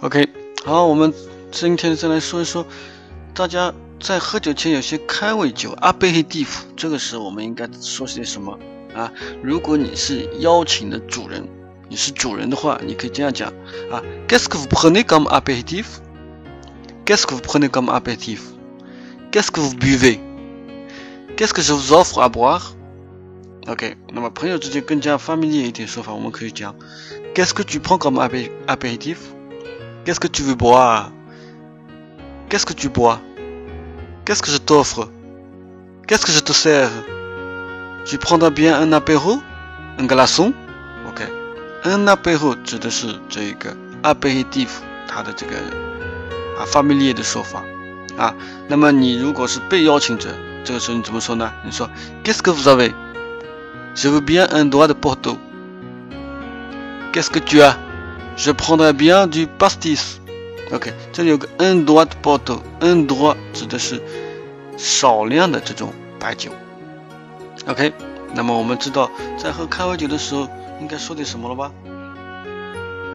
OK，好，我们今天再来说一说，大家在喝酒前有些开胃酒阿贝黑蒂夫，这个时候我们应该说些什么啊？如果你是邀请的主人，你是主人的话，你可以这样讲啊：Qu'est-ce que vous prenez comme apéritif？Qu'est-ce que vous prenez comme apéritif？Qu'est-ce que vous buvez？Qu'est-ce que je vous offre à boire？OK，那么朋友之间更加发明一点说法，我们可以讲：Qu'est-ce que tu prends comme apéritif？Qu'est-ce que tu veux boire Qu'est-ce que tu bois Qu'est-ce que je t'offre Qu'est-ce que je te sers Tu prendras bien un apéro Un glaçon OK Un apéro 指的是这个 apéritif 它的这个啊 familiar 的说法啊。那么你如果是被邀请者，这个时候你怎么说呢？你说 Qu'est-ce que vous avez Je veux bien un doigt de Porto Qu'est-ce que tu as Je prendrai bien du pastis. OK，这里有个 un doigt de Porto，un doigt 指的是少量的这种白酒。OK，那么我们知道在喝开胃酒的时候应该说点什么了吧？